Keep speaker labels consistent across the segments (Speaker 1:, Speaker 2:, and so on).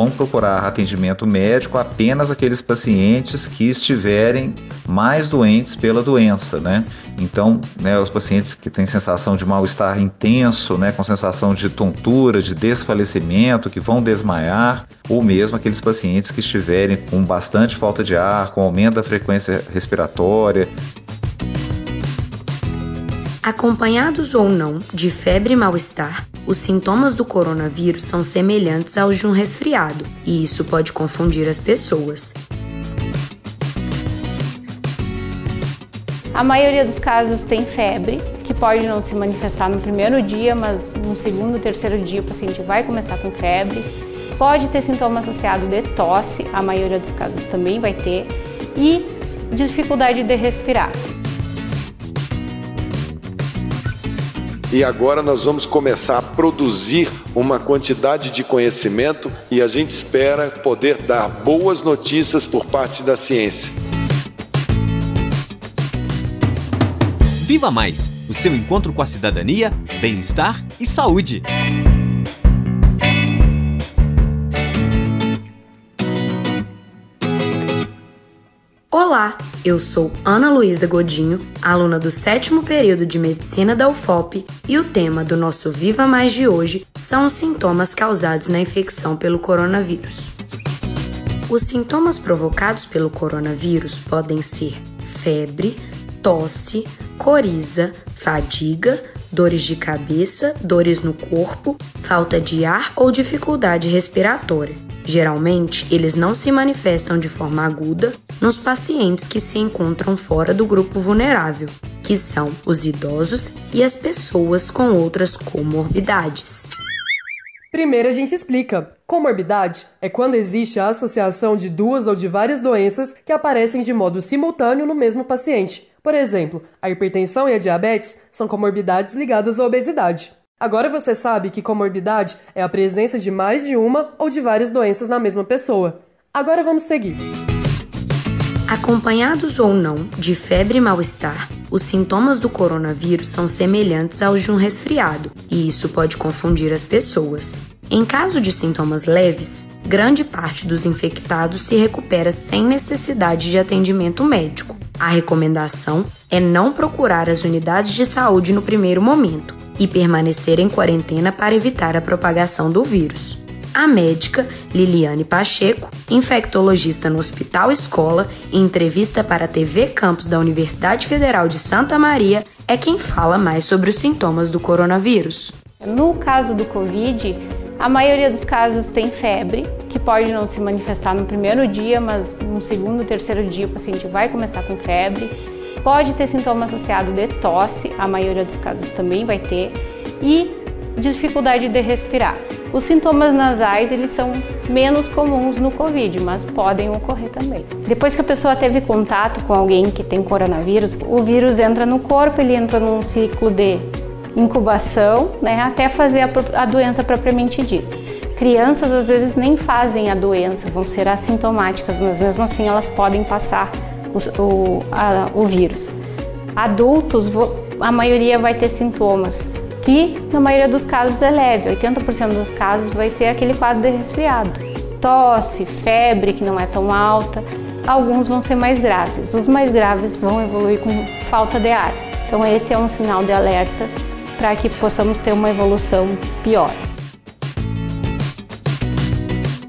Speaker 1: vão procurar atendimento médico apenas aqueles pacientes que estiverem mais doentes pela doença, né? Então, né, os pacientes que têm sensação de mal-estar intenso, né, com sensação de tontura, de desfalecimento, que vão desmaiar, ou mesmo aqueles pacientes que estiverem com bastante falta de ar, com aumento da frequência respiratória,
Speaker 2: Acompanhados ou não de febre e mal-estar, os sintomas do coronavírus são semelhantes aos de um resfriado, e isso pode confundir as pessoas.
Speaker 3: A maioria dos casos tem febre, que pode não se manifestar no primeiro dia, mas no segundo, terceiro dia o paciente vai começar com febre. Pode ter sintoma associado de tosse, a maioria dos casos também vai ter, e dificuldade de respirar.
Speaker 4: E agora nós vamos começar a produzir uma quantidade de conhecimento e a gente espera poder dar boas notícias por parte da ciência.
Speaker 5: Viva Mais o seu encontro com a cidadania, bem-estar e saúde.
Speaker 2: Olá, eu sou Ana Luísa Godinho, aluna do sétimo período de Medicina da UFOP, e o tema do nosso Viva Mais de hoje são os sintomas causados na infecção pelo coronavírus. Os sintomas provocados pelo coronavírus podem ser febre, tosse, coriza, fadiga, dores de cabeça, dores no corpo, falta de ar ou dificuldade respiratória. Geralmente, eles não se manifestam de forma aguda nos pacientes que se encontram fora do grupo vulnerável, que são os idosos e as pessoas com outras comorbidades.
Speaker 6: Primeiro a gente explica. Comorbidade é quando existe a associação de duas ou de várias doenças que aparecem de modo simultâneo no mesmo paciente. Por exemplo, a hipertensão e a diabetes são comorbidades ligadas à obesidade. Agora você sabe que comorbidade é a presença de mais de uma ou de várias doenças na mesma pessoa. Agora vamos seguir.
Speaker 2: Acompanhados ou não de febre e mal-estar, os sintomas do coronavírus são semelhantes aos de um resfriado, e isso pode confundir as pessoas. Em caso de sintomas leves, grande parte dos infectados se recupera sem necessidade de atendimento médico. A recomendação é não procurar as unidades de saúde no primeiro momento, e permanecer em quarentena para evitar a propagação do vírus. A médica Liliane Pacheco, infectologista no Hospital Escola, em entrevista para a TV Campus da Universidade Federal de Santa Maria, é quem fala mais sobre os sintomas do coronavírus.
Speaker 3: No caso do Covid, a maioria dos casos tem febre, que pode não se manifestar no primeiro dia, mas no segundo, terceiro dia o paciente vai começar com febre Pode ter sintoma associado de tosse, a maioria dos casos também vai ter, e dificuldade de respirar. Os sintomas nasais eles são menos comuns no Covid, mas podem ocorrer também. Depois que a pessoa teve contato com alguém que tem coronavírus, o vírus entra no corpo, ele entra num ciclo de incubação, né, até fazer a, a doença propriamente dita. Crianças às vezes nem fazem a doença, vão ser assintomáticas, mas mesmo assim elas podem passar o, o, a, o vírus. Adultos, a maioria vai ter sintomas, que na maioria dos casos é leve, 80% dos casos vai ser aquele quadro de resfriado. Tosse, febre que não é tão alta, alguns vão ser mais graves. Os mais graves vão evoluir com falta de ar. Então esse é um sinal de alerta para que possamos ter uma evolução pior.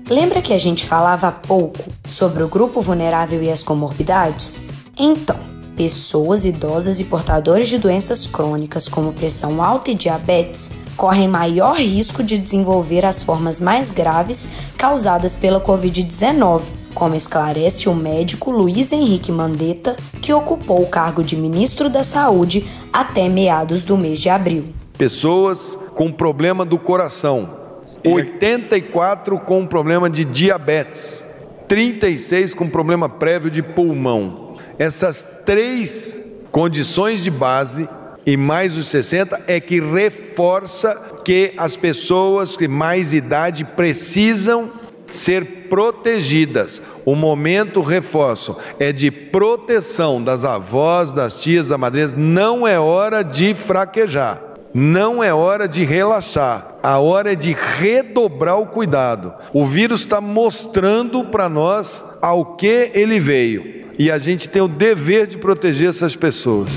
Speaker 2: Lembra que a gente falava há pouco sobre o grupo vulnerável e as comorbidades? Então, pessoas idosas e portadores de doenças crônicas como pressão alta e diabetes correm maior risco de desenvolver as formas mais graves causadas pela Covid-19, como esclarece o médico Luiz Henrique Mandetta, que ocupou o cargo de ministro da Saúde até meados do mês de abril.
Speaker 4: Pessoas com problema do coração, 84 com problema de diabetes, 36 com problema prévio de pulmão. Essas três condições de base e mais os 60 é que reforça que as pessoas de mais idade precisam ser protegidas. O momento, reforço, é de proteção das avós, das tias, da madrinha. Não é hora de fraquejar, não é hora de relaxar A hora é de redobrar o cuidado. O vírus está mostrando para nós ao que ele veio. E a gente tem o dever de proteger essas pessoas.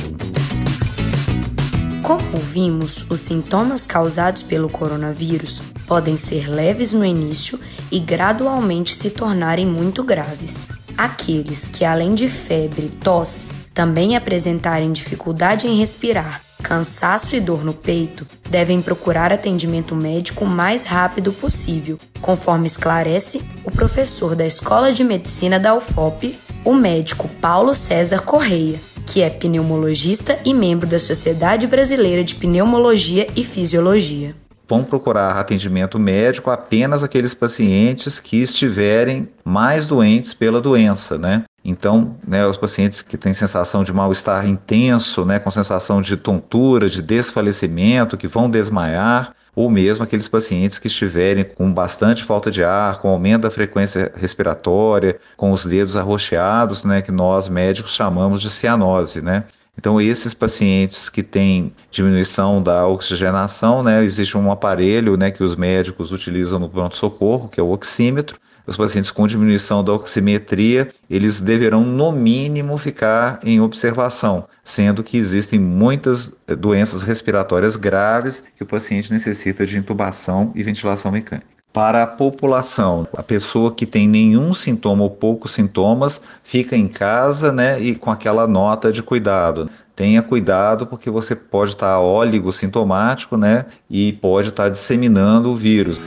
Speaker 2: Como vimos, os sintomas causados pelo coronavírus podem ser leves no início e gradualmente se tornarem muito graves. Aqueles que, além de febre, tosse, também apresentarem dificuldade em respirar, cansaço e dor no peito, devem procurar atendimento médico o mais rápido possível, conforme esclarece o professor da Escola de Medicina da UFOP, o médico Paulo César Correia que é pneumologista e membro da Sociedade Brasileira de Pneumologia e Fisiologia.
Speaker 1: Vão procurar atendimento médico apenas aqueles pacientes que estiverem mais doentes pela doença, né? Então, né, os pacientes que têm sensação de mal-estar intenso, né, com sensação de tontura, de desfalecimento, que vão desmaiar, ou mesmo aqueles pacientes que estiverem com bastante falta de ar, com aumento da frequência respiratória, com os dedos arroxeados, né, que nós médicos chamamos de cianose, né? Então, esses pacientes que têm diminuição da oxigenação, né, existe um aparelho né, que os médicos utilizam no pronto-socorro, que é o oxímetro, os pacientes com diminuição da oximetria, eles deverão, no mínimo, ficar em observação, sendo que existem muitas eh, doenças respiratórias graves que o paciente necessita de intubação e ventilação mecânica. Para a população, a pessoa que tem nenhum sintoma ou poucos sintomas fica em casa né, e com aquela nota de cuidado. Tenha cuidado porque você pode estar óligo sintomático né, e pode estar disseminando o vírus.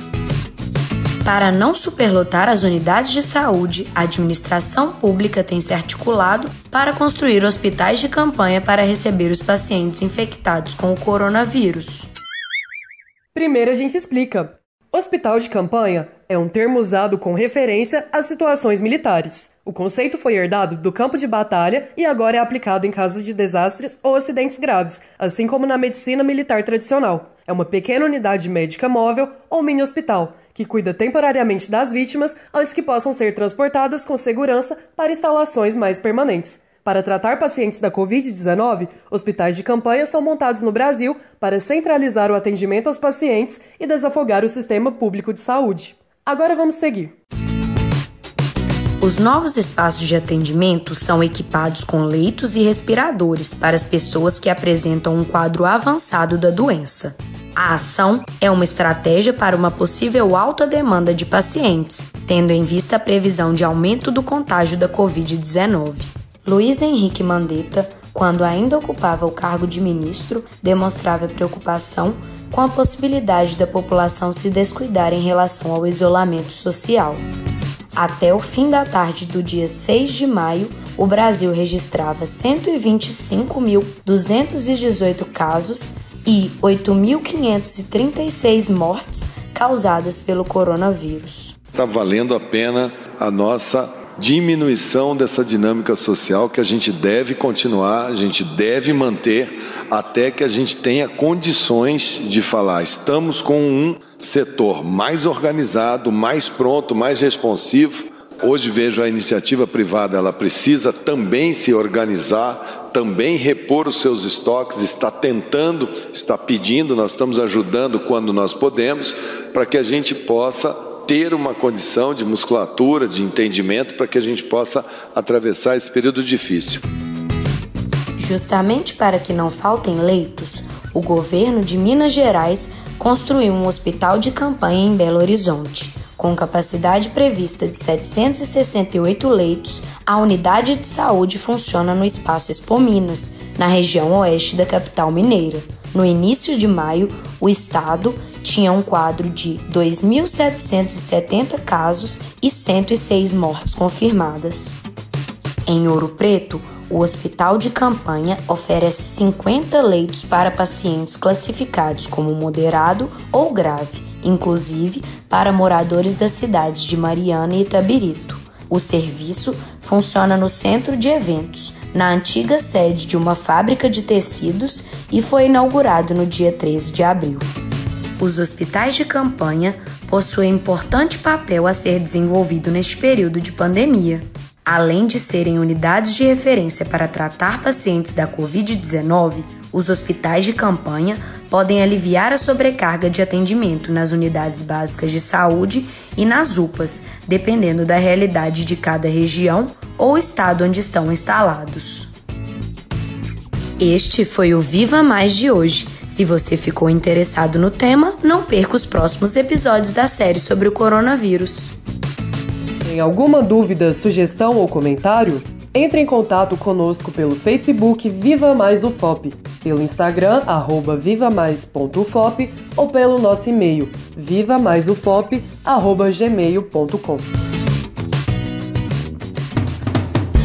Speaker 2: Para não superlotar as unidades de saúde, a administração pública tem se articulado para construir hospitais de campanha para receber os pacientes infectados com o coronavírus.
Speaker 6: Primeiro a gente explica. Hospital de campanha é um termo usado com referência a situações militares. O conceito foi herdado do campo de batalha e agora é aplicado em casos de desastres ou acidentes graves, assim como na medicina militar tradicional. É uma pequena unidade médica móvel ou mini hospital que cuida temporariamente das vítimas antes que possam ser transportadas com segurança para instalações mais permanentes. Para tratar pacientes da Covid-19, hospitais de campanha são montados no Brasil para centralizar o atendimento aos pacientes e desafogar o sistema público de saúde. Agora vamos seguir.
Speaker 2: Os novos espaços de atendimento são equipados com leitos e respiradores para as pessoas que apresentam um quadro avançado da doença. A ação é uma estratégia para uma possível alta demanda de pacientes, tendo em vista a previsão de aumento do contágio da Covid-19. Luiz Henrique Mandetta, quando ainda ocupava o cargo de ministro, demonstrava preocupação com a possibilidade da população se descuidar em relação ao isolamento social. Até o fim da tarde do dia 6 de maio, o Brasil registrava 125.218 casos e 8.536 mortes causadas pelo coronavírus.
Speaker 4: Está valendo a pena a nossa diminuição dessa dinâmica social que a gente deve continuar, a gente deve manter até que a gente tenha condições de falar. Estamos com um setor mais organizado, mais pronto, mais responsivo Hoje vejo a iniciativa privada, ela precisa também se organizar, também repor os seus estoques, está tentando, está pedindo, nós estamos ajudando quando nós podemos, para que a gente possa ter uma condição de musculatura, de entendimento, para que a gente possa atravessar esse período difícil.
Speaker 2: Justamente para que não faltem leitos, o governo de Minas Gerais construiu um hospital de campanha em Belo Horizonte com capacidade prevista de 768 leitos, a unidade de saúde funciona no Espaço Expo Minas, na região oeste da capital mineira. No início de maio, o estado tinha um quadro de 2.770 casos e 106 mortes confirmadas. Em Ouro Preto, o hospital de campanha oferece 50 leitos para pacientes classificados como moderado ou grave inclusive para moradores das cidades de Mariana e Itabirito. O serviço funciona no centro de eventos, na antiga sede de uma fábrica de tecidos e foi inaugurado no dia 13 de abril. Os hospitais de campanha possuem importante papel a ser desenvolvido neste período de pandemia. Além de serem unidades de referência para tratar pacientes da Covid-19, os hospitais de campanha podem aliviar a sobrecarga de atendimento nas unidades básicas de saúde e nas UPAs, dependendo da realidade de cada região ou estado onde estão instalados. Este foi o Viva Mais de hoje. Se você ficou interessado no tema, não perca os próximos episódios da série sobre o coronavírus.
Speaker 6: Tem alguma dúvida, sugestão ou comentário? Entre em contato conosco pelo Facebook Viva Mais UFOP, pelo Instagram arroba vivamais.ufop ou pelo nosso e-mail vivamaisufop@gmail.com.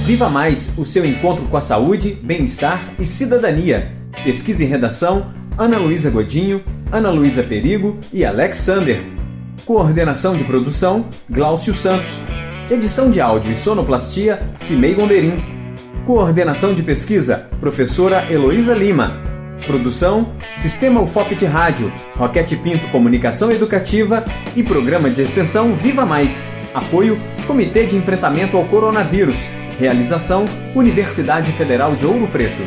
Speaker 5: Viva Mais, o seu encontro com a saúde, bem-estar e cidadania. Pesquisa e redação: Ana Luísa Godinho, Ana Luísa Perigo e Alexander. Coordenação de produção: Glaucio Santos. Edição de áudio e sonoplastia, Cimei Gonderim. Coordenação de pesquisa, professora Heloísa Lima. Produção, Sistema UFOP de Rádio, Roquete Pinto Comunicação Educativa e Programa de Extensão Viva Mais. Apoio, Comitê de Enfrentamento ao Coronavírus. Realização, Universidade Federal de Ouro Preto.